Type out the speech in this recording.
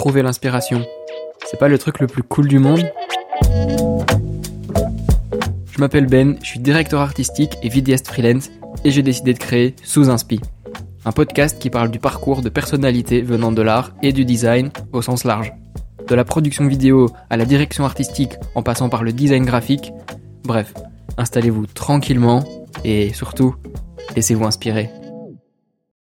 trouver l'inspiration. C'est pas le truc le plus cool du monde Je m'appelle Ben, je suis directeur artistique et vidéaste freelance et j'ai décidé de créer Sous Inspi, un podcast qui parle du parcours de personnalités venant de l'art et du design au sens large. De la production vidéo à la direction artistique en passant par le design graphique, bref, installez-vous tranquillement et surtout, laissez-vous inspirer.